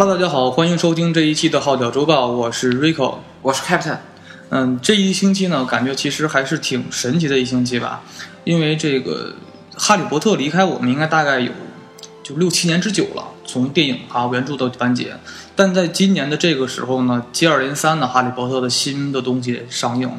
Hello，大家好，欢迎收听这一期的《号角周报》，我是 Rico。我是 Captain。嗯，这一星期呢，感觉其实还是挺神奇的一星期吧，因为这个《哈利波特》离开我们应该大概有就六七年之久了，从电影啊、原著到完结。但在今年的这个时候呢，接二连三的《哈利波特》的新的东西上映，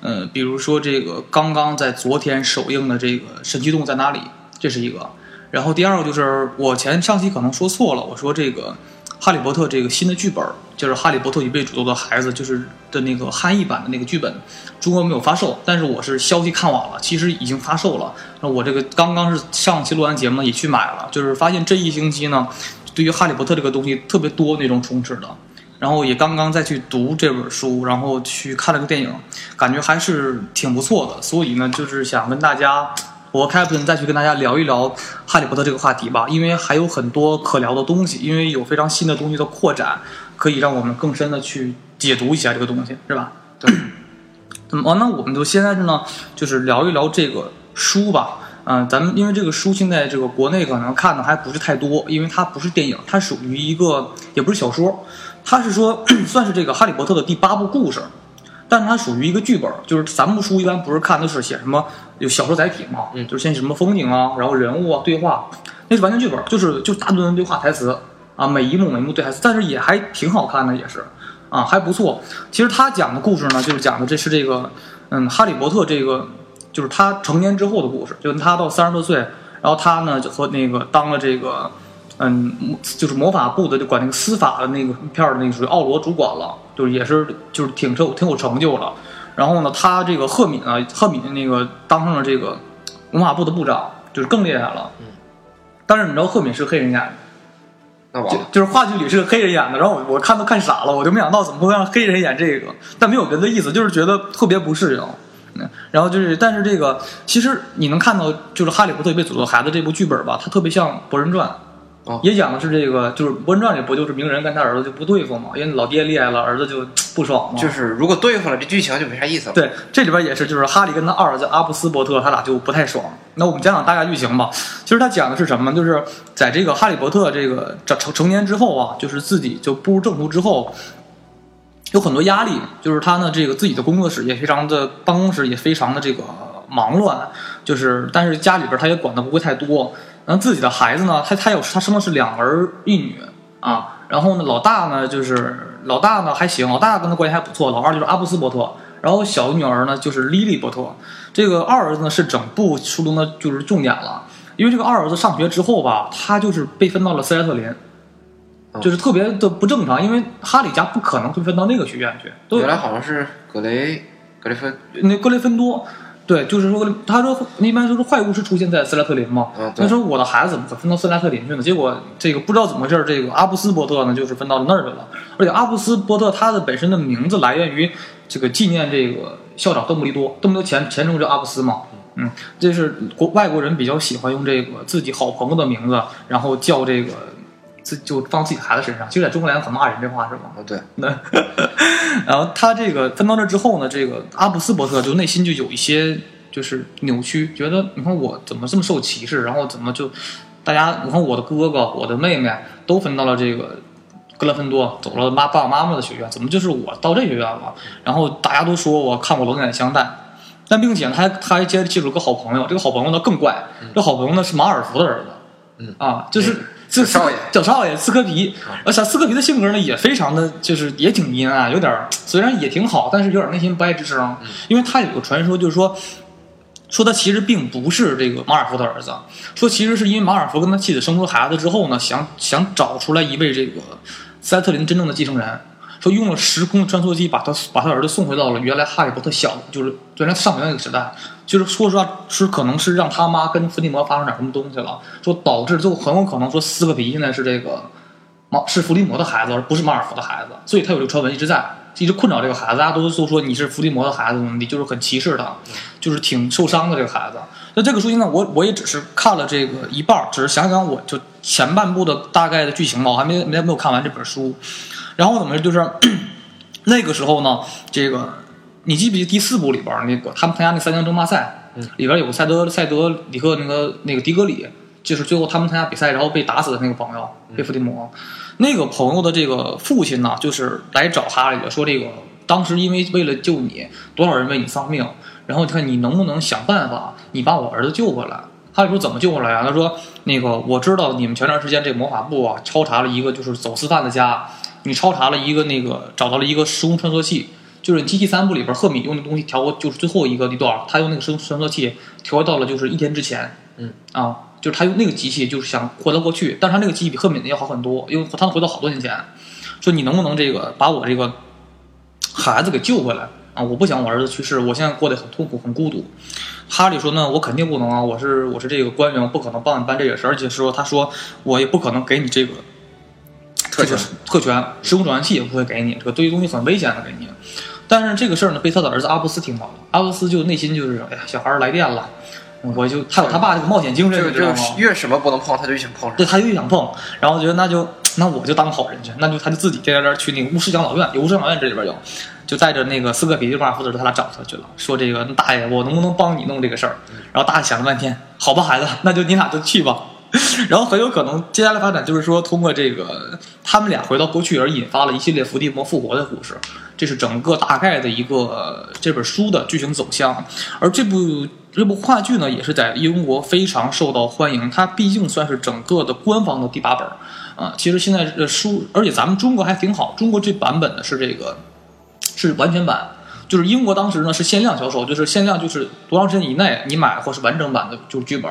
呃，比如说这个刚刚在昨天首映的这个《神奇动物在哪里》，这是一个。然后第二个就是我前上期可能说错了，我说这个。哈利波特这个新的剧本，就是《哈利波特与被诅咒的孩子》，就是的那个汉译版的那个剧本，中国没有发售，但是我是消息看晚了，其实已经发售了。那我这个刚刚是上期录完节目也去买了，就是发现这一星期呢，对于《哈利波特》这个东西特别多那种充斥的，然后也刚刚再去读这本书，然后去看了个电影，感觉还是挺不错的，所以呢，就是想跟大家。我 Captain 再去跟大家聊一聊《哈利波特》这个话题吧，因为还有很多可聊的东西，因为有非常新的东西的扩展，可以让我们更深的去解读一下这个东西，是吧？对。那么，那我们就现在呢，就是聊一聊这个书吧。嗯，咱们因为这个书现在这个国内可能看的还不是太多，因为它不是电影，它属于一个也不是小说，它是说 算是这个《哈利波特》的第八部故事。但是它属于一个剧本，就是咱们书一般不是看的是写什么有小说载体嘛，嗯，就是先什么风景啊，然后人物啊对话，那是完全剧本，就是就大段段对话台词啊，每一幕每一幕对台词，但是也还挺好看的，也是啊还不错。其实他讲的故事呢，就是讲的这是这个嗯哈利波特这个就是他成年之后的故事，就他到三十多岁，然后他呢就和那个当了这个。嗯，就是魔法部的，就管那个司法的那个片儿的那个属于奥罗主管了，就是也是就是挺有挺有成就了。然后呢，他这个赫敏啊，赫敏那个当上了这个文化部的部长，就是更厉害了。嗯。但是你知道赫敏是黑人演的，那就就是话剧里是个黑人演的。然后我我看都看傻了，我就没想到怎么会让黑人演这个，但没有别的意思，就是觉得特别不适应。嗯。然后就是，但是这个其实你能看到，就是《哈利波特被诅咒的孩子》这部剧本吧，它特别像《博人传》。也讲的是这个，就是《博人传》里不就是鸣人跟他儿子就不对付嘛？因为老爹厉害了，儿子就 不爽嘛。就是如果对付了，这剧情就没啥意思了。对，这里边也是，就是哈利跟他二儿子阿布斯伯特，他俩就不太爽。那我们讲讲大概剧情吧。其实他讲的是什么？就是在这个哈利波特这个成成年之后啊，就是自己就步入正途之后，有很多压力。就是他呢，这个自己的工作室也非常的，办公室也非常的这个忙乱。就是，但是家里边他也管的不会太多。然后自己的孩子呢，他他有他生的是两儿一女啊。然后呢，老大呢就是老大呢还行，老大跟他关系还不错。老二就是阿布斯波特，然后小女儿呢就是莉莉波特。这个二儿子呢是整部书中的就是重点了，因为这个二儿子上学之后吧，他就是被分到了斯莱特林，就是特别的不正常，因为哈里家不可能会分到那个学院去。原来好像是格雷格雷芬那格雷芬多。对，就是说，他说一般都是坏巫师出现在斯莱特林嘛。他说我的孩子怎么分到斯莱特林去呢？结果这个不知道怎么回事，这个阿布斯波特呢，就是分到那儿去了。而且阿布斯波特他的本身的名字来源于这个纪念这个校长邓布利多，邓布利多前前称叫阿布斯嘛。嗯，这是国外国人比较喜欢用这个自己好朋友的名字，然后叫这个。自就放自己孩子身上，其实在中国来讲很骂人，这话是吗？啊，对。那，然后他这个分到这之后呢，这个阿布斯伯特就内心就有一些就是扭曲，觉得你看我怎么这么受歧视，然后怎么就大家你看我的哥哥、我的妹妹都分到了这个格兰芬多，走了妈爸爸妈妈的学院，怎么就是我到这学院了？然后大家都说我看我冷眼相待，但并且他还他还接接触了个好朋友，这个好朋友呢更怪，这好朋友呢是马尔福的儿子，嗯啊，就是。这少爷，小少爷斯科皮，而且斯科皮的性格呢也非常的就是也挺阴暗，有点虽然也挺好，但是有点内心不爱吱声。因为他有个传说，就是说，说他其实并不是这个马尔福的儿子，说其实是因为马尔福跟他妻子生出孩子之后呢，想想找出来一位这个斯莱特林真正的继承人。说用了时空穿梭机把他把他儿子送回到了原来哈利波特小就是原来上学那个时代，就是说实话是可能是让他妈跟伏地魔发生点什么东西了，说导致就很有可能说斯科皮现在是这个马是伏地魔的孩子，而不是马尔福的孩子，所以他有这个传闻一直在一直困扰这个孩子，大家都都说你是伏地魔的孩子，你就是很歧视他，就是挺受伤的这个孩子。那这个书现在我我也只是看了这个一半，只是想想我就前半部的大概的剧情嘛，我还没没没有看完这本书。然后怎么就是 那个时候呢？这个你记不记得第四部里边那个他们参加那三强争霸赛，里边有个赛德赛德里克那个那个迪格里，就是最后他们参加比赛然后被打死的那个朋友，被伏地魔。那个朋友的这个父亲呢，就是来找哈利的，说这个当时因为为了救你，多少人为你丧命，然后你看你能不能想办法，你把我儿子救回来。哈利说怎么救回来啊？他说那个我知道你们前段时间这个魔法部啊，抄查了一个就是走私犯的家，你抄查了一个那个找到了一个时空穿梭器。就是《机器三部》里边，赫敏用的东西调过，就是最后一个一段，他用那个时空穿梭器调到了就是一天之前。嗯啊，就是他用那个机器，就是想回到过去，但是他那个机器比赫敏的要好很多，因为他能回到好多年前。说你能不能这个把我这个孩子给救回来啊？我不想我儿子去世，我现在过得很痛苦，很孤独。哈利说：“那我肯定不能啊，我是我是这个官员，我不可能帮你办这个事，而且说他说我也不可能给你这个特权特权，时空转换器也不会给你，这个这些东西很危险的给你。但是这个事儿呢，被他的儿子阿布斯听到了，阿布斯就内心就是，哎呀，小孩儿来电了，我就他有他爸这个冒险精神，知道吗？越什么不能碰，他就越想碰对，他就越想碰，然后觉得那就那我就当好人去，那就他就自己颠颠颠去那个巫师养老院，有巫师养老院这里边有，就带着那个斯科比利马夫子他俩找他去了，说这个大爷，我能不能帮你弄这个事儿？然后大爷想了半天，好吧，孩子，那就你俩就去吧。然后很有可能接下来发展就是说，通过这个他们俩回到过去而引发了一系列伏地魔复活的故事，这是整个大概的一个这本书的剧情走向。而这部这部话剧呢，也是在英国非常受到欢迎，它毕竟算是整个的官方的第八本啊。其实现在的书，而且咱们中国还挺好，中国这版本呢是这个是完全版。就是英国当时呢是限量销售，就是限量就是多长时间以内你买或是完整版的就是剧本，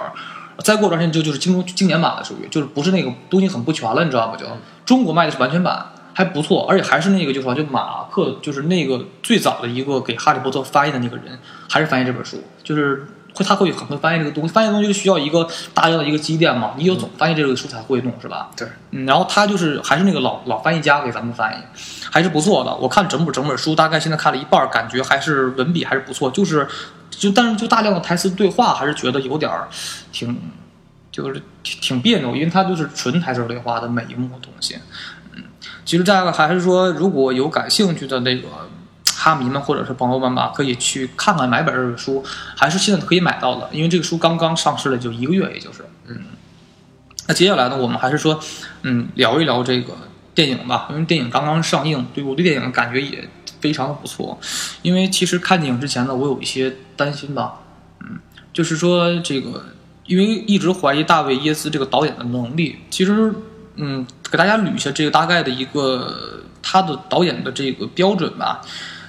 再过段时间就就是精中经典版了属于，就是不是那个东西很不全了，你知道吧？就中国卖的是完全版，还不错，而且还是那个就是说就马克就是那个最早的一个给哈利波特翻译的那个人，还是翻译这本书，就是会他会很会翻译这个东西，翻译东西就需要一个大量的一个积淀嘛，你有总翻译这个书才会弄是吧？对，嗯，然后他就是还是那个老老翻译家给咱们翻译，还是不错的。我看整本整本书，大概现在看了一半，感觉还是文笔还是不错，就是就但是就大量的台词对话，还是觉得有点儿挺就是挺挺别扭，因为它就是纯台词对话的每一幕东西。嗯，其实大家还是说，如果有感兴趣的那个哈迷们或者是朋友们吧，可以去看看买本这本书，还是现在可以买到的，因为这个书刚刚上市了，就一个月，也就是嗯。那接下来呢，我们还是说，嗯，聊一聊这个电影吧，因为电影刚刚上映，对我对电影感觉也非常的不错。因为其实看电影之前呢，我有一些担心吧，嗯，就是说这个，因为一直怀疑大卫耶斯这个导演的能力。其实，嗯，给大家捋一下这个大概的一个他的导演的这个标准吧。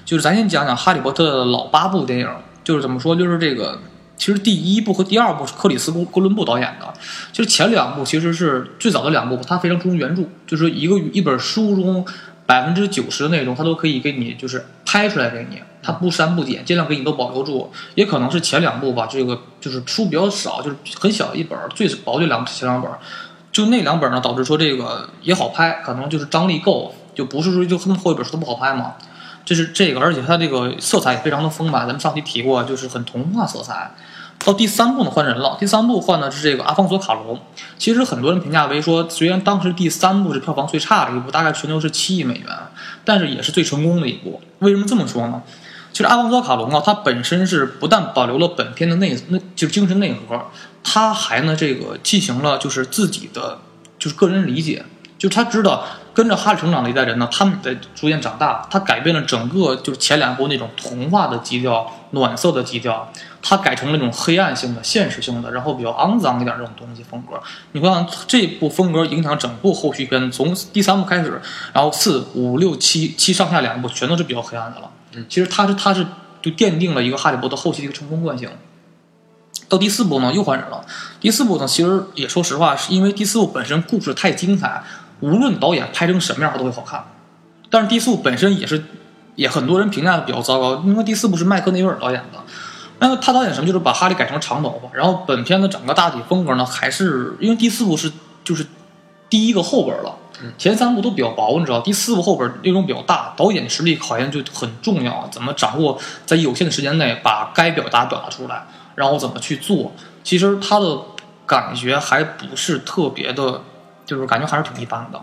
就是咱先讲讲《哈利波特》的老八部电影，就是怎么说，就是这个。其实第一部和第二部是克里斯·哥伦布导演的，其实前两部其实是最早的两部，他非常注重原著，就是一个一本书中百分之九十的内容，他都可以给你就是拍出来给你，他不删不减，尽量给你都保留住。也可能是前两部吧，这个就是书比较少，就是很小一本，最薄就两前两本，就那两本呢，导致说这个也好拍，可能就是张力够，就不是说就那么厚一本书都不好拍嘛。这是这个，而且它这个色彩也非常的丰满，咱们上期提过，就是很童话色彩。到第三部呢换人了，第三部换的是这个阿方索卡隆。其实很多人评价为说，虽然当时第三部是票房最差的一部，大概全球是七亿美元，但是也是最成功的一部。为什么这么说呢？其实阿方索卡隆啊，他本身是不但保留了本片的内那就是精神内核，他还呢这个进行了就是自己的就是个人理解，就他知道跟着哈利成长的一代人呢，他们在逐渐长大，他改变了整个就是前两部那种童话的基调、暖色的基调。它改成了那种黑暗性的、现实性的，然后比较肮脏一点这种东西风格。你会看这部风格影响整部后续片，从第三部开始，然后四五六七七上下两部全都是比较黑暗的了。嗯，其实它是它是就奠定了一个哈利波特后期的一个成功惯性。到第四部呢又换人了，第四部呢其实也说实话，是因为第四部本身故事太精彩，无论导演拍成什么样它都会好看。但是第四部本身也是也很多人评价的比较糟糕，因为第四部是麦克内维尔导演的。那么他导演什么？就是把哈利改成长头发，然后本片的整个大体风格呢，还是因为第四部是就是第一个后本了，前三部都比较薄，你知道，第四部后本内容比较大，导演实力考验就很重要，怎么掌握在有限的时间内把该表达表达出来，然后怎么去做。其实他的感觉还不是特别的，就是感觉还是挺一般的。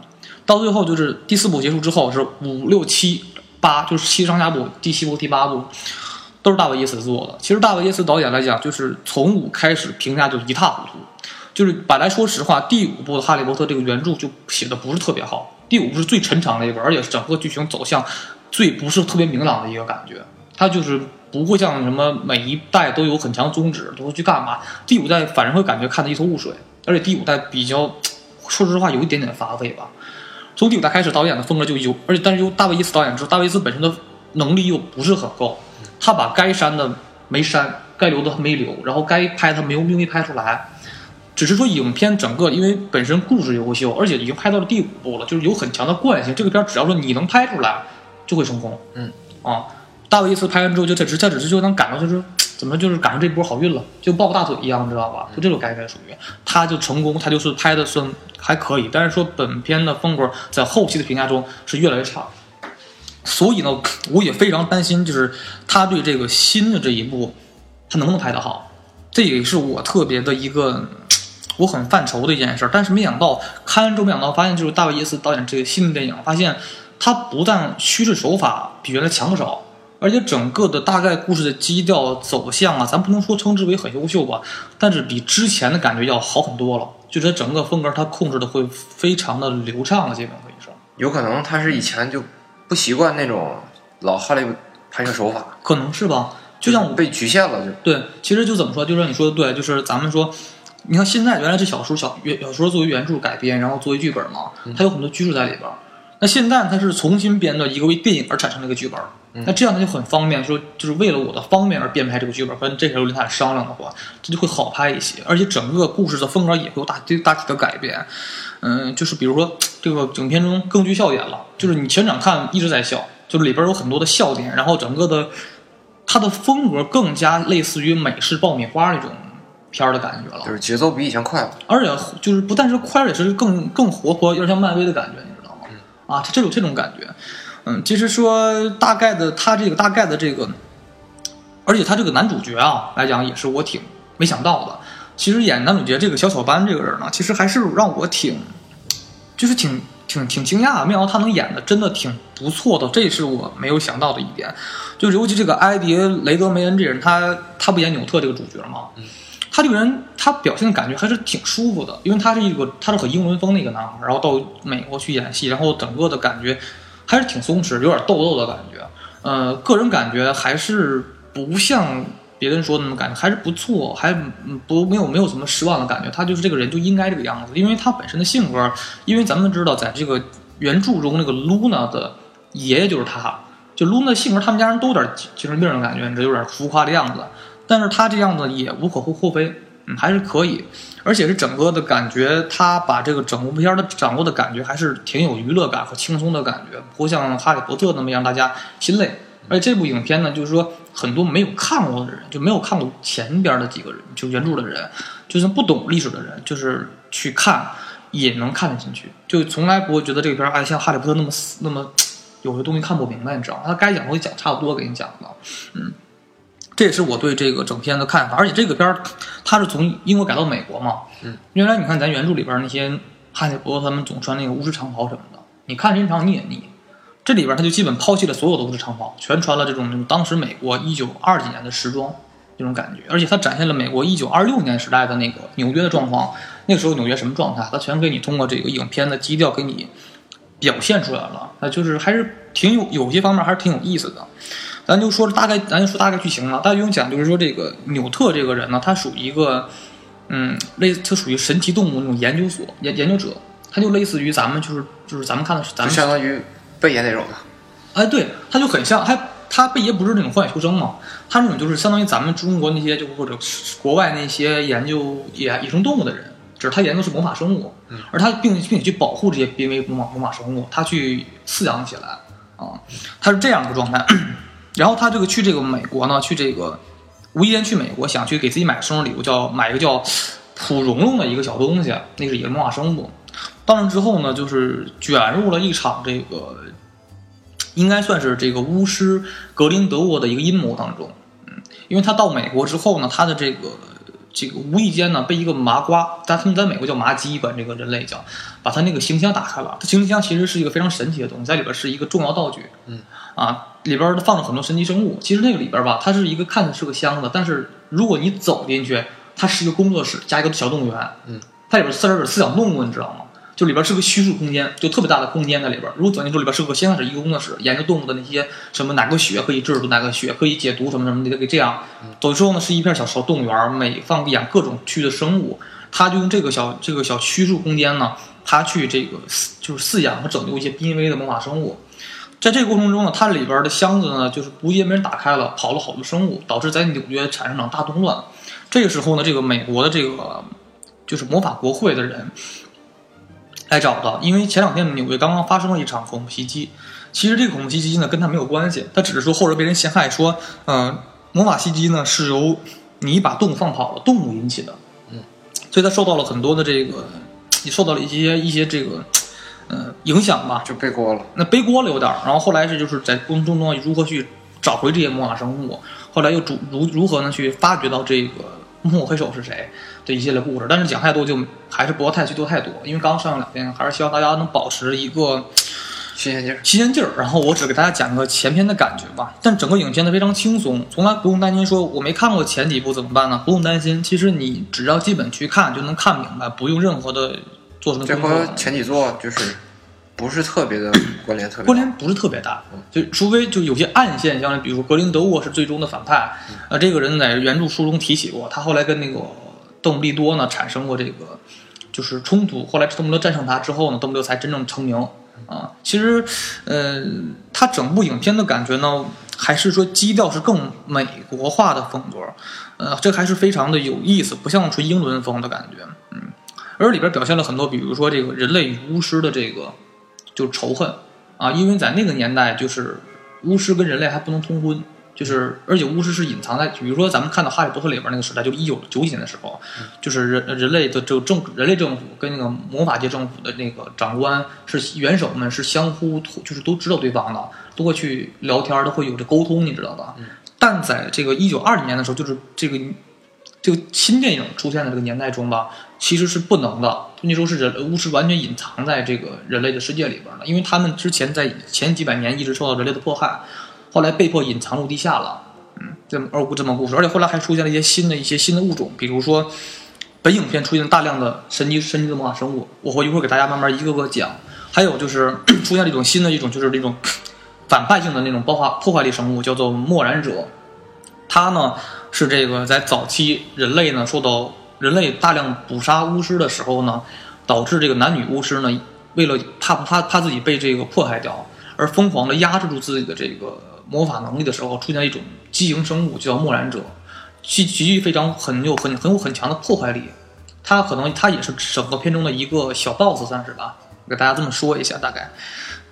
到最后就是第四部结束之后是五六七八，就是七上下部，第七部第八部。都是大卫·耶斯做的。其实大卫·耶斯导演来讲，就是从五开始评价就一塌糊涂，就是本来说实话，第五部的《哈利波特》这个原著就写的不是特别好，第五部是最沉长的一本，而且整个剧情走向最不是特别明朗的一个感觉。它就是不会像什么每一代都有很强宗旨，都会去干嘛。第五代反正会感觉看得一头雾水，而且第五代比较，说实话有一点点乏味吧。从第五代开始，导演的风格就有，而且但是由大卫·伊斯导演之后，大卫·伊斯本身的能力又不是很够，他把该删的没删，该留的没留，然后该拍他没有没拍出来。只是说影片整个，因为本身故事优秀，而且已经拍到了第五部了，就是有很强的惯性。这个片只要说你能拍出来，就会成功。嗯，啊，大卫·伊斯拍完之后，就他只他只是就能感到，就是怎么就是赶上这波好运了，就抱个大腿一样，你知道吧？就这种概念属于，他就成功，他就是拍的算还可以。但是说本片的风格在后期的评价中是越来越差，所以呢，我也非常担心，就是他对这个新的这一部，他能不能拍得好？这也是我特别的一个。我很犯愁的一件事，但是没想到看完之后，没想到发现就是大卫·耶斯导演这个新的电影，发现他不但叙事手法比原来强不少，而且整个的大概故事的基调走向啊，咱不能说称之为很优秀吧，但是比之前的感觉要好很多了。就是整个风格它控制的会非常的流畅了，基本可以说。有可能他是以前就不习惯那种老哈利拍摄手法，可能是吧？就像我被局限了，就对。其实就怎么说，就是你说的对，就是咱们说。你看，现在原来这小说小原小说作为原著改编，然后作为剧本嘛，它有很多拘束在里边。那现在它是重新编的一个为电影而产生的一个剧本，那这样他就很方便，说就是为了我的方便而编排这个剧本，跟这时候跟他商量的话，这就会好拍一些，而且整个故事的风格也会有大大体的改变。嗯，就是比如说这个影片中更具笑点了，就是你全场看一直在笑，就是里边有很多的笑点，然后整个的它的风格更加类似于美式爆米花那种。片儿的感觉了，就是节奏比以前快了，而且就是不但是快，也是更更活泼，有点像漫威的感觉，你知道吗？啊，这种这种感觉，嗯，其实说大概的，他这个大概的这个，而且他这个男主角啊来讲，也是我挺没想到的。其实演男主角这个小小班这个人呢，其实还是让我挺，就是挺挺挺惊讶，没想到他能演的真的挺不错的，这也是我没有想到的一点。就尤其这个埃迪雷德梅恩这人，他他不演纽特这个主角吗？嗯。他这个人，他表现的感觉还是挺舒服的，因为他是一个，他是很英伦风的一个男孩，然后到美国去演戏，然后整个的感觉还是挺松弛，有点逗逗的感觉。呃，个人感觉还是不像别人说的那么感觉，还是不错，还不没有没有什么失望的感觉。他就是这个人就应该这个样子，因为他本身的性格，因为咱们知道，在这个原著中，那个露娜的爷爷就是他，就露娜性格，他们家人都有点精神病的感觉，这有点浮夸的样子。但是他这样子也无可厚非，还是可以，而且是整个的感觉，他把这个整部片的掌握的感觉还是挺有娱乐感和轻松的感觉，不像《哈利波特》那么让大家心累。而且这部影片呢，就是说很多没有看过的人，就没有看过前边的几个人，就原著的人，就算不懂历史的人，就是去看也能看得进去，就从来不会觉得这个片儿哎像《哈利波特》那么死，那么 有些东西看不明白，你知道吗？他该讲东西讲差不多给你讲的，嗯。这也是我对这个整片的看法，而且这个片儿它是从英国改到美国嘛。嗯，原来你看咱原著里边那些哈利波特他们总穿那个巫师长袍什么的，你看时间长你也腻。这里边他就基本抛弃了所有的巫师长袍，全穿了这种当时美国一九二几年的时装那种感觉，而且他展现了美国一九二六年时代的那个纽约的状况。那个时候纽约什么状态，他全给你通过这个影片的基调给你表现出来了。那就是还是挺有有些方面还是挺有意思的。咱就说大概，咱就说大概剧情了。大概用讲就是说，这个纽特这个人呢，他属于一个，嗯，类他属于神奇动物那种研究所研研究者，他就类似于咱们就是就是咱们看的是咱们相当于贝爷那种的。哎，对，他就很像，还他贝爷不是那种荒野求生嘛，他那种就是相当于咱们中国那些就或者国外那些研究野野生动物的人，只是他研究是魔法生物，而他并并且去保护这些濒危魔法魔法生物，他去饲养起来啊，他是这样一个状态。然后他这个去这个美国呢，去这个无意间去美国，想去给自己买生日礼物，叫买一个叫普蓉蓉的一个小东西，那是一个魔法生物。到那之后呢，就是卷入了一场这个应该算是这个巫师格林德沃的一个阴谋当中。嗯，因为他到美国之后呢，他的这个这个无意间呢被一个麻瓜，但他们在美国叫麻鸡，管这个人类叫，把他那个行李箱打开了。他行李箱其实是一个非常神奇的东西，在里边是一个重要道具。嗯。啊，里边放了很多神奇生物。其实那个里边吧，它是一个看着是个箱子，但是如果你走进去，它是一个工作室加一个小动物园。嗯，它里边四十是思想动物，你知道吗？就里边是个虚数空间，就特别大的空间在里边。如果走进去里边是个先开始一个工作室，研究动物的那些什么哪个血可以制毒，哪个血可以解毒什么什么的，给这样。走之后呢，是一片小小动物园，每放养各种区的生物。它就用这个小这个小虚数空间呢，他去这个饲就是饲养和拯救一些濒危的魔法生物。在这个过程中呢，它里边的箱子呢，就是无意间被人打开了，跑了好多生物，导致在纽约产生了大动乱。这个时候呢，这个美国的这个就是魔法国会的人来找到，因为前两天纽约刚刚发生了一场恐怖袭击。其实这个恐怖袭击呢，跟他没有关系，他只是说后来被人陷害，说，嗯、魔法袭击呢是由你把动物放跑了，动物引起的。嗯，所以他受到了很多的这个，也受到了一些一些这个，呃，影响吧。就背锅了。那背锅了有点儿，然后后来是就是在过程中呢，如何去找回这些魔法生物，后来又主如如何呢去发掘到这个幕后黑手是谁的一系列故事。但是讲太多就还是不要太去多太多，因为刚上两天，还是希望大家能保持一个新鲜劲儿，新鲜劲儿。然后我只给大家讲个前篇的感觉吧，但整个影片呢非常轻松，从来不用担心说我没看过前几部怎么办呢？不用担心，其实你只要基本去看就能看明白，不用任何的做什么这和。前几座就是不是特别的关联特别。关联不是特别大，就除非就有些暗线，像比如说格林德沃是最终的反派，呃，这个人在原著书中提起过，他后来跟那个邓布利多呢产生过这个就是冲突，后来邓布利多战胜他之后呢，邓布利多才真正成名啊。其实，呃，他整部影片的感觉呢，还是说基调是更美国化的风格，呃，这还是非常的有意思，不像纯英伦风的感觉，嗯。而里边表现了很多，比如说这个人类与巫师的这个就仇恨啊，因为在那个年代，就是巫师跟人类还不能通婚，就是而且巫师是隐藏在，比如说咱们看到《哈利波特》里边那个时代，就一九九几年的时候，就是人人类的这个政人类政府跟那个魔法界政府的那个长官是元首们是相互就是都知道对方的，都会去聊天，都会有这沟通，你知道吧？但在这个一九二零年的时候，就是这个这个新电影出现的这个年代中吧，其实是不能的。那时候是人巫师完全隐藏在这个人类的世界里边的，因为他们之前在前几百年一直受到人类的迫害，后来被迫隐藏入地下了。嗯，这么二故这么故事，而且后来还出现了一些新的一些新的物种，比如说本影片出现大量的神奇神奇的魔法生物，我会一会儿给大家慢慢一个个讲。还有就是 出现了一种新的一种就是那种反派性的那种爆发破坏力生物，叫做默然者。它呢是这个在早期人类呢受到人类大量捕杀巫师的时候呢，导致这个男女巫师呢为了怕怕怕自己被这个迫害掉，而疯狂的压制住自己的这个魔法能力的时候，出现一种畸形生物，叫默然者，极极具非常很有很很有很强的破坏力。它可能它也是整个片中的一个小 boss 算是吧，给大家这么说一下大概。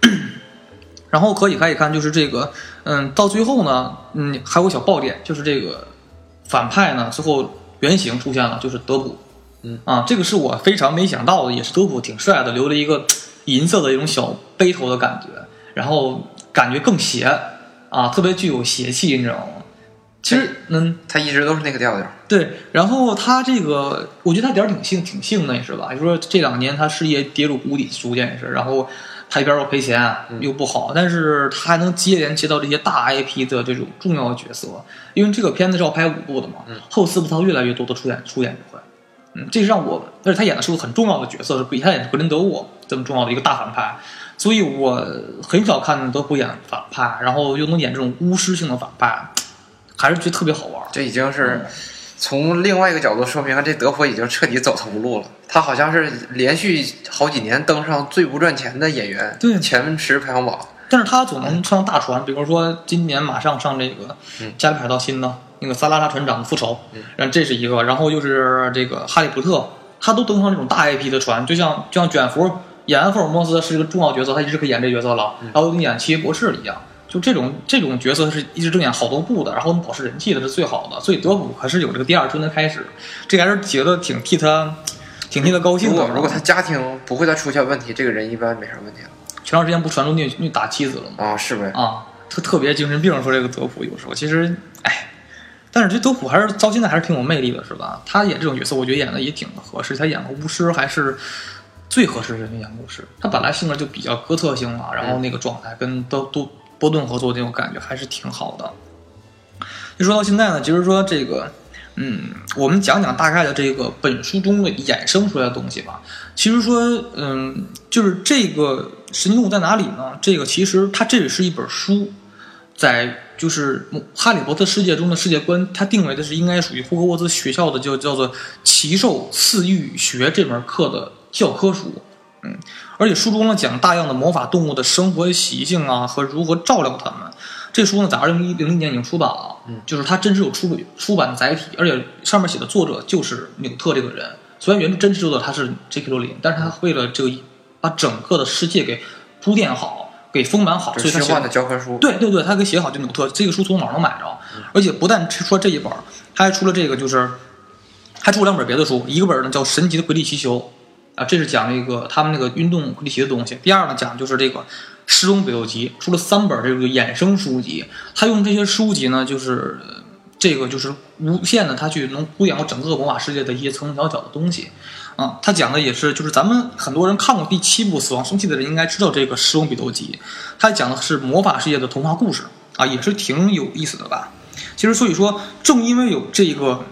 然后可以看一看，就是这个，嗯，到最后呢，嗯，还有个小爆点，就是这个反派呢，最后原型出现了，就是德普，嗯啊，这个是我非常没想到的，也是德普挺帅的，留了一个银色的一种小背头的感觉，然后感觉更邪啊，特别具有邪气，你知道吗？其实，嗯，他一直都是那个调调。对，然后他这个，我觉得他点儿挺幸挺幸的，也是吧？就说这两年他事业跌入谷底，逐渐也是，然后他一边又赔钱又不好，但是他还能接连接到这些大 IP 的这种重要的角色，因为这个片子是要拍五部的嘛，后四部他会越来越多的出演出演就会，嗯，这是让我，而且他演的是个很重要的角色，是比他演的格林德沃这么重要的一个大反派，所以我很少看德普演反派，然后又能演这种巫师性的反派，还是觉得特别好玩。这已经是从另外一个角度说明，这德普已经彻底走投无路了。他好像是连续好几年登上最不赚钱的演员对。前十排行榜。但是他总能上大船，比如说今年马上上这个嗯《加勒比海盗》新的那个萨拉拉船长的复仇嗯，然后这是一个，然后又是这个《哈利波特》，他都登上这种大 IP 的船，就像就像卷福演完福尔摩斯是一个重要角色，他一直可以演这角色了，然后跟演奇异博士一样，就这种这种角色是一直正演好多部的，然后能保持人气的是最好的，所以德普还是有这个第二春的开始，这还是觉得挺替他挺替他高兴的。如果如果他家庭不会再出现问题，这个人一般没啥问题了。前段时间不传出虐虐打妻子了吗？啊，是呗？啊，特特别精神病说这个德普有时候其实，哎，但是这德普还是到现在还是挺有魅力的，是吧？他演这种角色，我觉得演的也挺合适。他演个巫师还是最合适的人演巫师。他本来性格就比较哥特性嘛，然后那个状态跟都都波顿合作那种感觉还是挺好的。就说到现在呢，其实说这个嗯，我们讲讲大概的这个本书中的衍生出来的东西吧。其实说，嗯，就是这个神奇动物在哪里呢？这个其实它这只是一本书，在就是《哈利波特》世界中的世界观，它定为的是应该属于霍格沃兹学校的，就叫做奇兽饲育学这门课的教科书。嗯，而且书中呢讲大量的魔法动物的生活习性啊和如何照料它们。这书呢在二零一零一年已经出版了，嗯，就是它真实有出出版的载体，而且上面写的作者就是纽特这个人。虽然原著真实作者他是 J.K. 罗琳，但是他为了这个把整个的世界给铺垫好，给丰满好，所以他写的教科书。对对对，他给写好就纽特这个书从哪能买着？而且不但出了这一本，他还出了这个，就是还出了两本别的书，一个本呢叫《神奇的魁地奇球》，啊，这是讲了一个他们那个运动魁地奇的东西。第二呢讲的就是这个《狮龙北斗集》，出了三本这个衍生书籍。他用这些书籍呢，就是这个就是无限的，他去能铺养整个魔法世界的一些层层角角的东西。啊，他讲的也是，就是咱们很多人看过第七部《死亡圣器》的人应该知道这个《狮龙北斗集》，他讲的是魔法世界的童话故事啊，也是挺有意思的吧。其实所以说，正因为有这个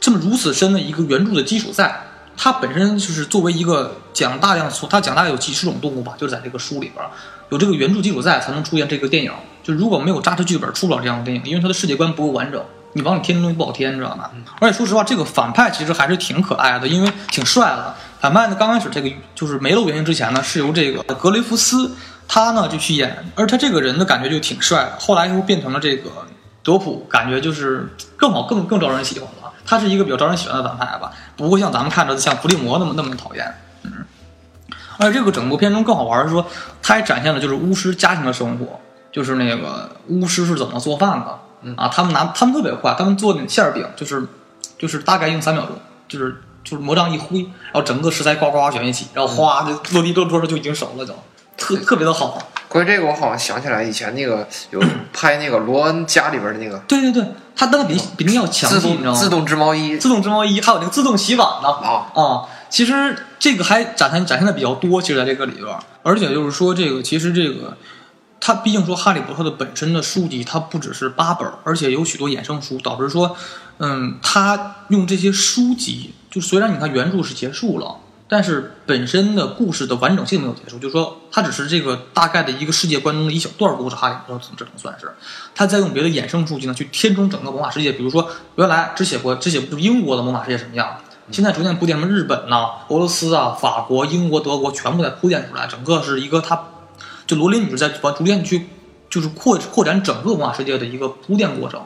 这么如此深的一个原著的基础在，它本身就是作为一个讲大量，它讲大概有几十种动物吧，就是在这个书里边有这个原著基础在，才能出现这个电影。就如果没有扎实剧本，出不了这样的电影，因为它的世界观不够完整。你往里添东西不好添，知道吗？而且说实话，这个反派其实还是挺可爱的，因为挺帅的。反派呢，刚开始这个就是没露原型之前呢，是由这个格雷夫斯他呢就去演，而他这个人的感觉就挺帅的。后来又变成了这个德普，感觉就是更好、更更招人喜欢了。他是一个比较招人喜欢的反派吧，不会像咱们看着像伏地魔那么那么讨厌。嗯，而且这个整部片中更好玩的是说，他还展现了就是巫师家庭的生活，就是那个巫师是怎么做饭的。啊，他们拿他们特别快，他们做那馅饼就是，就是大概用三秒钟，就是就是魔杖一挥，然后整个食材呱呱卷一起，然后哗就落地桌桌上就已经熟了，就特特别的好。关于这个，我好像想起来以前那个有 拍那个罗恩家里边的那个，对对对，他那个比比那要强自动自动织毛衣，自动织毛衣，还有那个自动洗碗的啊啊，其实这个还展现展现的比较多，其实在这个里边，而且就是说这个其实这个。它毕竟说《哈利波特》的本身的书籍，它不只是八本，而且有许多衍生书，导致说，嗯，他用这些书籍，就虽然你看原著是结束了，但是本身的故事的完整性没有结束，就是说，它只是这个大概的一个世界观中的一小段故事，《哈利波特》只能算是，他在用别的衍生书籍呢去填充整个魔法世界，比如说原来只写过只写过英国的魔法世界什么样，现在逐渐铺垫什么日本呐、俄罗斯啊、法国、英国、德国，全部在铺垫出来，整个是一个它。就罗琳女士在把逐渐去，就是扩扩展整个魔法世界的一个铺垫过程，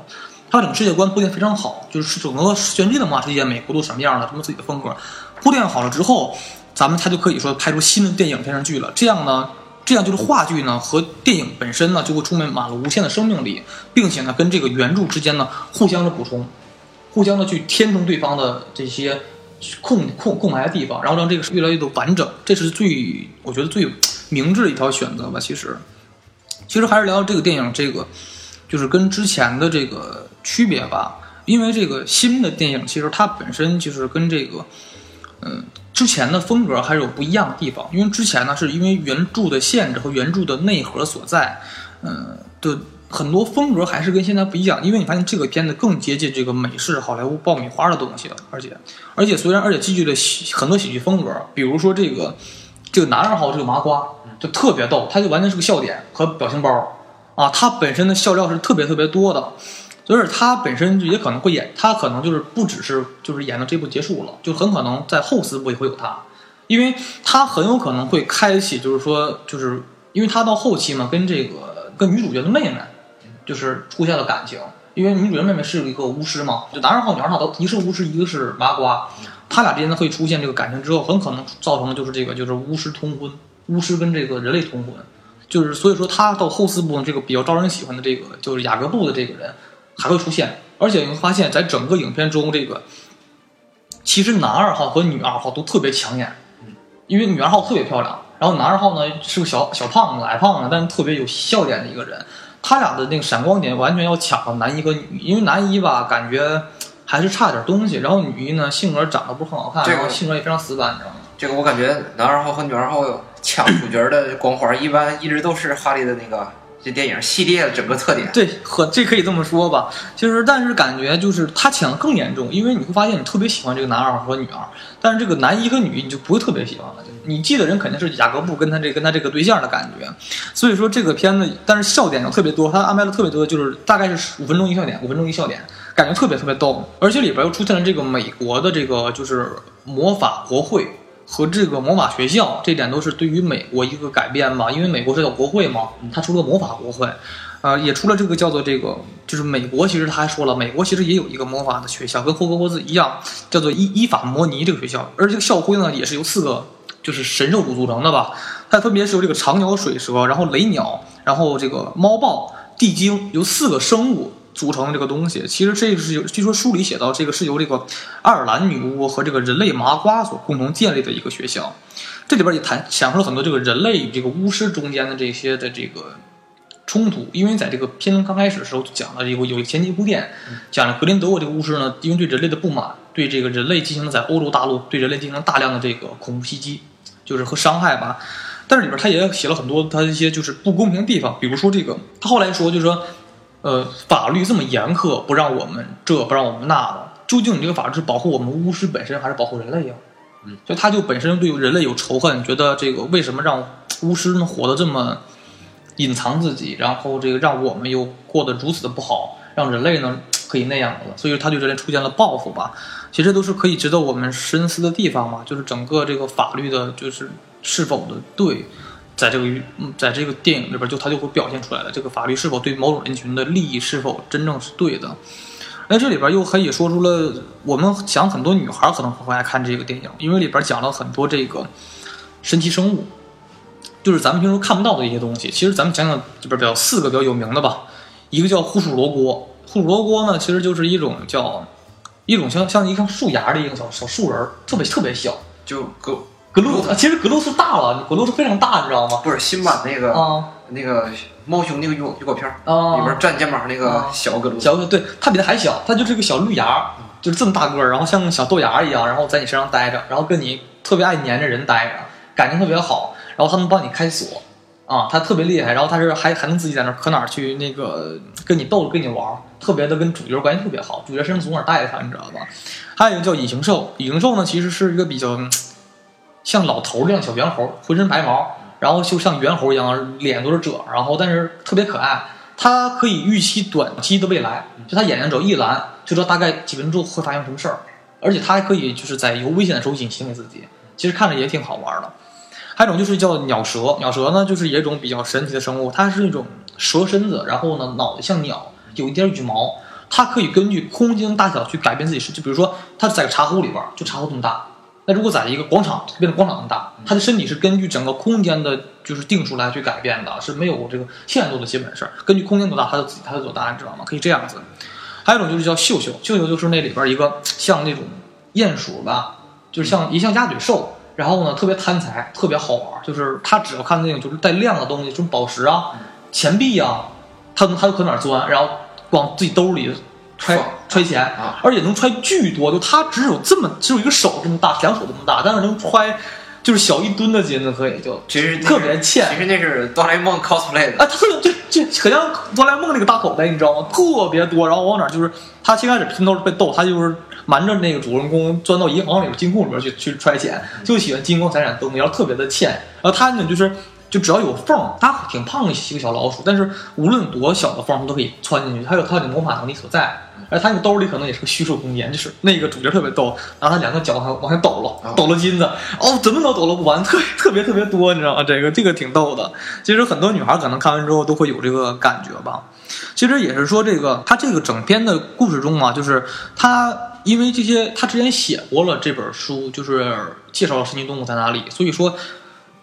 它整个世界观铺垫非常好，就是整个全世界的魔法世界，美国都什么样的，什么自己的风格，铺垫好了之后，咱们它就可以说拍出新的电影电视剧了。这样呢，这样就是话剧呢和电影本身呢就会充满满了无限的生命力，并且呢跟这个原著之间呢互相的补充，互相的去填充对方的这些空空空白的地方，然后让这个越来越的完整。这是最我觉得最。明智的一条选择吧，其实，其实还是聊聊这个电影，这个就是跟之前的这个区别吧。因为这个新的电影，其实它本身就是跟这个，嗯，之前的风格还是有不一样的地方。因为之前呢，是因为原著的限制和原著的内核所在，嗯，的很多风格还是跟现在不一样。因为你发现这个片子更接近这个美式好莱坞爆米花的东西了，而且，而且虽然而且继续了很多喜剧风格，比如说这个这个男二号这个麻瓜。就特别逗，他就完全是个笑点和表情包，啊，他本身的笑料是特别特别多的，就是他本身也可能会演，他可能就是不只是就是演到这部结束了，就很可能在后四部也会有他，因为他很有可能会开启，就是说，就是因为他到后期嘛，跟这个跟女主角的妹妹，就是出现了感情，因为女主角妹妹是一个巫师嘛，就男二号女二号都一个是巫师，一个是麻瓜，他俩之间会出现这个感情之后，很可能造成的就是这个就是巫师通婚。巫师跟这个人类通婚，就是所以说他到后四部这个比较招人喜欢的这个就是雅各布的这个人还会出现，而且你会发现在整个影片中，这个其实男二号和女二号都特别抢眼，因为女二号特别漂亮，然后男二号呢是个小小胖子矮胖子，但是特别有笑点的一个人，他俩的那个闪光点完全要抢到男一和女，因为男一吧感觉还是差点东西，然后女一呢性格长得不是很好看，然后性格也非常死板，你知道吗？这个我感觉男二号和女二号抢主角的光环，一般一直都是哈利的那个这电影系列的整个特点。对，和这可以这么说吧。其实，但是感觉就是他抢的更严重，因为你会发现你特别喜欢这个男二和女二，但是这个男一和女一你就不会特别喜欢了。你记得人肯定是雅各布跟他这跟他这个对象的感觉。所以说这个片子，但是笑点又特别多，他安排了特别多，就是大概是五分钟一笑点，五分钟一笑点，感觉特别特别逗。而且里边又出现了这个美国的这个就是魔法国会。和这个魔法学校，这点都是对于美国一个改变吧，因为美国是叫国会嘛，它出了魔法国会，呃，也出了这个叫做这个，就是美国其实他还说了，美国其实也有一个魔法的学校，跟霍格沃兹一样，叫做伊伊法摩尼这个学校，而这个校徽呢也是由四个就是神兽组组成的吧，它分别是由这个长鸟、水蛇，然后雷鸟，然后这个猫豹、地精，由四个生物。组成的这个东西，其实这个是由据说书里写到，这个是由这个爱尔兰女巫和这个人类麻瓜所共同建立的一个学校。这里边也谈讲述了很多这个人类与这个巫师中间的这些的这个冲突。因为在这个片刚开始的时候就讲了有有一个前期铺垫，讲了格林德沃这个巫师呢，因为对人类的不满，对这个人类进行了在欧洲大陆对人类进行了大量的这个恐怖袭击，就是和伤害吧。但是里边他也写了很多他一些就是不公平的地方，比如说这个他后来说就是说。呃，法律这么严苛，不让我们这，不让我们那的，究竟你这个法律是保护我们巫师本身，还是保护人类呀？嗯，所以他就本身对人类有仇恨，觉得这个为什么让巫师能活得这么隐藏自己，然后这个让我们又过得如此的不好，让人类呢可以那样的，所以他对人类出现了报复吧？其实都是可以值得我们深思的地方嘛，就是整个这个法律的，就是是否的对。在这个嗯，在这个电影里边，就它就会表现出来了。这个法律是否对某种人群的利益是否真正是对的？那这里边又可以说出了我们想很多女孩可能会爱看这个电影，因为里边讲了很多这个神奇生物，就是咱们平时看不到的一些东西。其实咱们讲讲里边比较四个比较有名的吧，一个叫护树罗锅。护树罗锅呢，其实就是一种叫一种像像一棵树芽的一个小小树人，特别特别小，就个。格鲁其实格鲁斯大了，格鲁斯非常大，你知道吗？不是新版那个啊，那个猫熊那个预预告片啊，里边站肩膀那个小格鲁斯，小对，它比它还小，它就是个小绿芽，就是这么大个儿，然后像小豆芽一样，然后在你身上待着，然后跟你特别爱粘着人待着，感情特别好，然后它能帮你开锁啊，它特别厉害，然后它是还还能自己在那可哪儿去那个跟你逗跟你玩，特别的跟主角关系特别好，主角身上总哪带着它，你知道吧？还有一个叫隐形兽，隐形兽呢其实是一个比较。像老头儿一样小猿猴，浑身白毛，然后就像猿猴一样，脸都是褶，然后但是特别可爱。它可以预期短期的未来，就它眼睛只要一蓝，就知道大概几分钟会发生什么事儿。而且它还可以就是在有危险的时候隐形给自己，其实看着也挺好玩的。还有一种就是叫鸟蛇，鸟蛇呢就是一种比较神奇的生物，它是那种蛇身子，然后呢脑袋像鸟，有一点羽毛，它可以根据空间大小去改变自己身，就比如说它在个茶壶里边，就茶壶这么大。那如果在一个广场变成广场那么大，他的身体是根据整个空间的，就是定数来去改变的，是没有这个限度的基本事儿。根据空间多大，他就自己它就多大，你知道吗？可以这样子。还有一种就是叫秀秀，秀秀就是那里边一个像那种鼹鼠吧，就是像一像鸭嘴兽，然后呢特别贪财，特别好玩，就是他只要看那种就是带亮的东西，这种宝石啊、钱币啊，他他就可哪钻，然后往自己兜里。揣揣钱啊，而且能揣巨多，就他只有这么只有一个手这么大，两手这么大，但是能揣就是小一吨的金子，可以就其实特别欠。其实那是哆啦 A 梦 cosplay 的，啊，特就就很像哆啦 A 梦那个大口袋，你知道吗？特别多，然后往哪就是他先开始拼都是被逗，他就是瞒着那个主人公钻到银行里边金库里边去去揣钱，就喜欢金光闪闪灯，然后特别的欠。然后他呢就是。就只要有缝，他挺胖的一个小老鼠，但是无论多小的缝，他都可以穿进去。他有他的魔法能力所在，而他那个兜里可能也是个虚数空间。就是那个主角特别逗，然后他两个脚往上往下抖了，抖了金子，哦，怎么都抖了不完，特特别特别多，你知道吗？这个这个挺逗的。其实很多女孩可能看完之后都会有这个感觉吧。其实也是说，这个他这个整篇的故事中啊，就是他因为这些，他之前写过了这本书，就是介绍了神奇动物在哪里，所以说。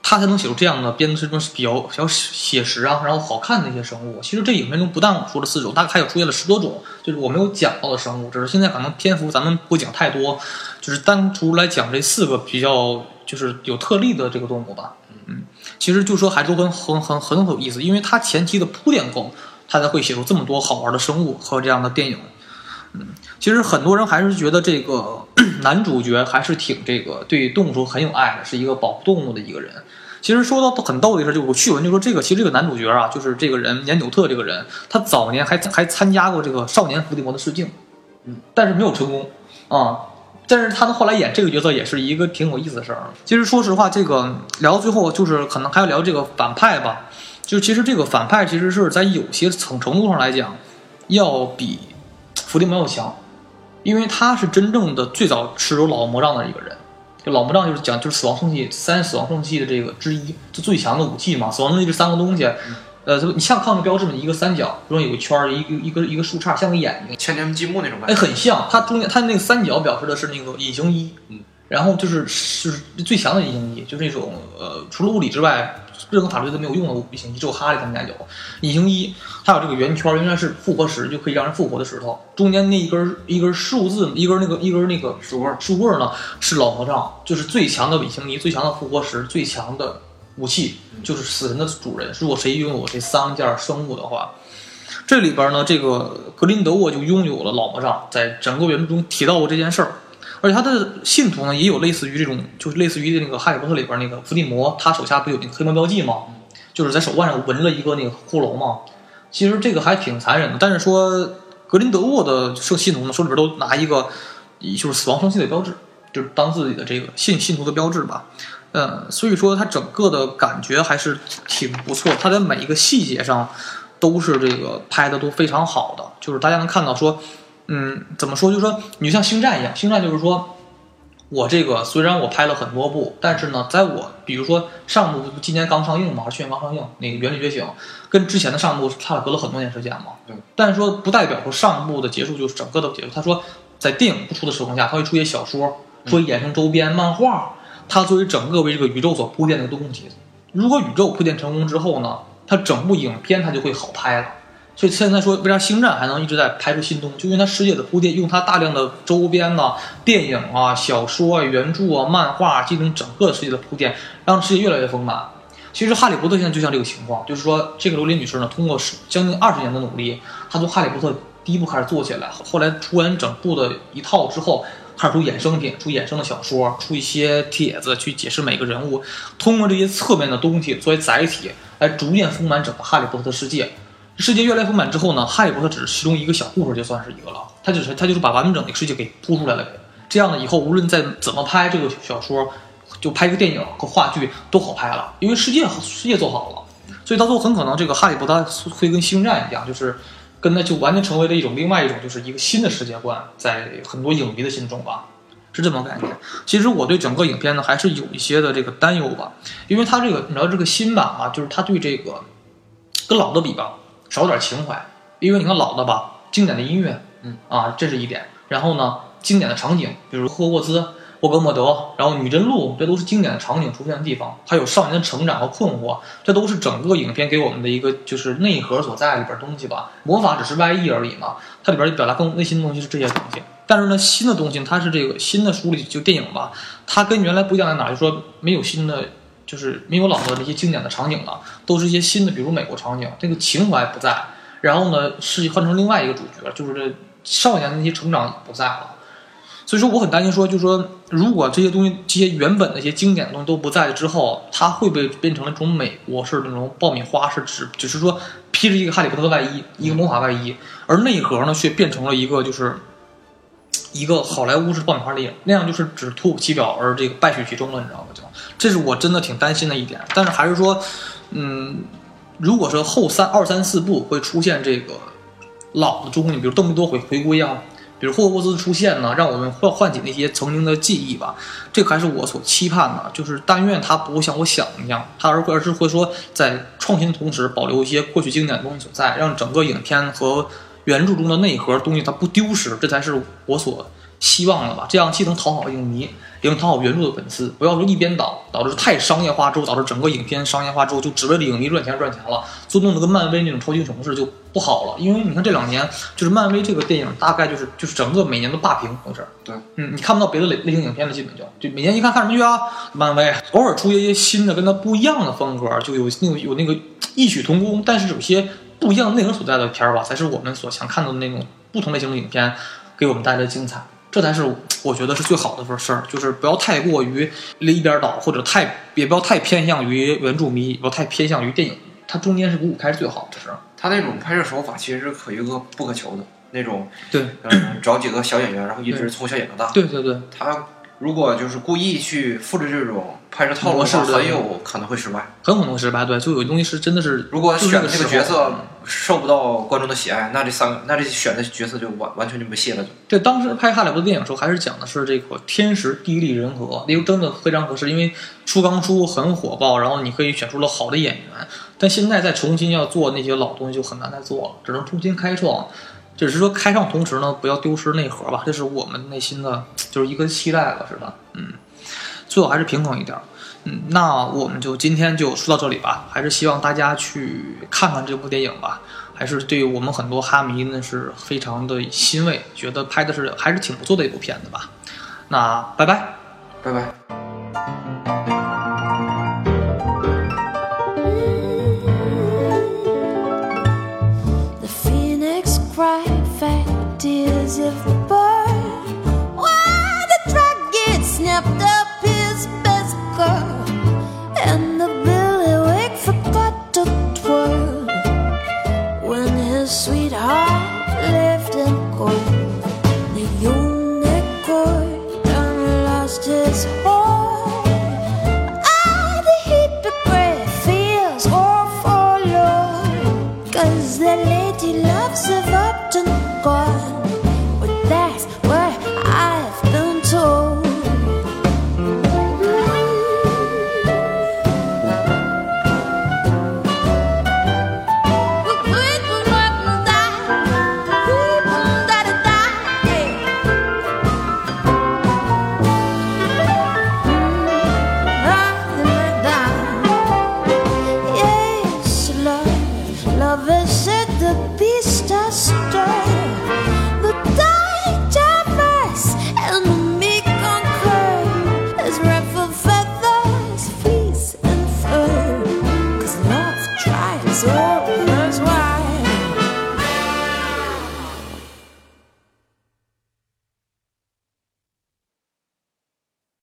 他才能写出这样的编织中比较比较写实啊，然后好看的一些生物。其实这影片中不但我说了四种，大概还有出现了十多种，就是我没有讲到的生物。只是现在可能篇幅咱们不讲太多，就是单独来讲这四个比较就是有特例的这个动物吧。嗯嗯，其实就说还是很很很很有意思，因为它前期的铺垫够，它才会写出这么多好玩的生物和这样的电影。嗯，其实很多人还是觉得这个 男主角还是挺这个对动物很有爱的，是一个保护动物的一个人。其实说到很逗的一事，就我趣闻，就说这个其实这个男主角啊，就是这个人年纽特这个人，他早年还还参加过这个少年伏地魔的试镜，嗯，但是没有成功啊。但是他呢后来演这个角色也是一个挺有意思的事儿。其实说实话，这个聊到最后就是可能还要聊这个反派吧。就其实这个反派其实是在有些程程度上来讲，要比伏地魔要强，因为他是真正的最早持有老魔杖的一个人。就老魔杖就是讲就是死亡圣器三死亡圣器的这个之一，就最强的武器嘛。死亡圣器这三个东西，呃，你像抗的标志嘛，一个三角中间有个圈儿，一个一个一个树杈，像个眼睛。千年积木那种感哎，觉。很像，它中间它那个三角表示的是那个隐形衣，嗯，然后就是是最强的隐形衣，就是那种呃，除了物理之外，任何法律都没有用的隐形衣，只有哈利他们家有隐形衣，它有这个圆圈，原来是复活石，就可以让人复活的石头，中间那一根一根数字，一根那个一根那个书棍儿树棍儿呢是老魔杖，就是最强的隐形衣，最强的复活石，最强的武器，就是死神的主人。如果谁拥有这三件生物的话，这里边呢，这个格林德沃就拥有了老魔杖，在整个原著中提到过这件事儿。而且他的信徒呢，也有类似于这种，就是类似于那个《哈利波特》里边那个伏地魔，他手下不有那个黑魔标记吗？就是在手腕上纹了一个那个骷髅嘛。其实这个还挺残忍的，但是说格林德沃的圣信徒呢，手里边都拿一个，就是死亡圣器的标志，就是当自己的这个信信徒的标志吧。嗯，所以说他整个的感觉还是挺不错，他在每一个细节上都是这个拍的都非常好的，就是大家能看到说，嗯，怎么说？就是说，你就像星战一样，星战就是说，我这个虽然我拍了很多部，但是呢，在我比如说上部今年刚上映嘛，还是去年刚上映那个《原力觉醒》，跟之前的上部差了隔了很多年时间嘛。对。但是说不代表说上部的结束就是整个的结束。他说，在电影不出的情况下，他会出一些小说，说衍生周边漫画，它作为整个为这个宇宙所铺垫的一个东西。如果宇宙铺垫成功之后呢，它整部影片它就会好拍了。所以现在说，为啥星战还能一直在拍出新东西？就因为它世界的铺垫，用它大量的周边呐、电影啊、小说啊、原著啊、漫画进行整个世界的铺垫，让世界越来越丰满。其实《哈利波特》现在就像这个情况，就是说，这个罗琳女士呢，通过将近二十年的努力，她从《哈利波特》第一部开始做起来，后来出完整部的一套之后，开始出衍生品，出衍生的小说，出一些帖子去解释每个人物，通过这些侧面的东西作为载体，来逐渐丰满整个《哈利波特》的世界。世界越来越丰满之后呢，哈利波特只是其中一个小故事，就算是一个了。他就是他就是把完整的世界给铺出来了。这样呢，以后无论再怎么拍这个小说，就拍个电影和话剧都好拍了，因为世界世界做好了。所以到最后很可能这个哈利波特会跟星战一样，就是跟他就完全成为了一种另外一种就是一个新的世界观，在很多影迷的心中吧，是这么个概念。其实我对整个影片呢还是有一些的这个担忧吧，因为它这个你知道这个新版啊，就是它对这个跟老的比吧。少点情怀，因为你看老的吧，经典的音乐，嗯啊，这是一点。然后呢，经典的场景，比如霍格沃兹、霍格莫德，然后女真路，这都是经典的场景出现的地方。还有少年的成长和困惑，这都是整个影片给我们的一个就是内核所在里边东西吧。魔法只是外衣而已嘛，它里边表达更内心的东西是这些东西。但是呢，新的东西它是这个新的书里就电影吧，它跟原来不一样在哪？就说没有新的。就是没有老的那些经典的场景了，都是一些新的，比如美国场景，这个情怀不在。然后呢，是换成另外一个主角，就是这少年的那些成长不在了。所以说，我很担心说，就是说，如果这些东西，这些原本的一些经典的东西都不在之后，它会不会变成了一种美国式的那种爆米花式，只只是说披着一个哈利波特外衣，一个魔法外衣，而内核呢却变成了一个就是一个好莱坞式爆米花电影，那样就是只突其表而这个败絮其中了，你知道吗？就这是我真的挺担心的一点。但是还是说，嗯，如果说后三二三四部会出现这个老的中你比如邓布多回回归啊，比如霍格沃兹出现呢，让我们唤唤起那些曾经的记忆吧，这个还是我所期盼的。就是但愿他不会像我想的那样，他而而是会说在创新的同时保留一些过去经典的东西所在，让整个影片和原著中的内核东西它不丢失，这才是我所希望的吧。这样既能讨好影迷，也能讨好原著的粉丝。不要说一边倒，导致太商业化之后，导致整个影片商业化之后，就只为了影迷赚钱赚钱了，就弄得跟漫威那种超级英雄似的就不好了。因为你看这两年，就是漫威这个电影大概就是就是整个每年都霸屏回事儿。对，嗯，你看不到别的类类型影片了，基本就就每年一看看什么剧啊，漫威，偶尔出一些新的跟它不一样的风格，就有那个有那个异曲同工，但是有些不一样的内核所在的片儿吧，才是我们所想看到的那种不同类型的影片给我们带来的精彩。这才是我觉得是最好的份事儿，就是不要太过于一边倒，或者太也不要太偏向于原著迷，也不要太偏向于电影，它中间是五五开是最好的是。他那种拍摄手法其实是可遇不不可求的那种，对，嗯，找几个小演员，然后一直从小演到大。对对对，他如果就是故意去复制这种拍摄套路的话，很有可能会失败。很可能失败。对，就有东西是真的是，如果选的这个角色受不到观众的喜爱，那这三个，那这选的角色就完完全就被卸了。就这当时拍《哈利波特》电影的时候，还是讲的是这个天时地利人和，因为真的非常合适，因为出刚出很火爆，然后你可以选出了好的演员。但现在再重新要做那些老东西就很难再做了，只能重新开创。只是说开创同时呢，不要丢失内核吧，这是我们内心的就是一个期待了，是吧？嗯，最好还是平衡一点。嗯，那我们就今天就说到这里吧，还是希望大家去看看这部电影吧。还是对我们很多哈迷呢是非常的欣慰，觉得拍的是还是挺不错的一部片子吧。那拜拜。拜拜。as if the bird, when the track gets snapped up.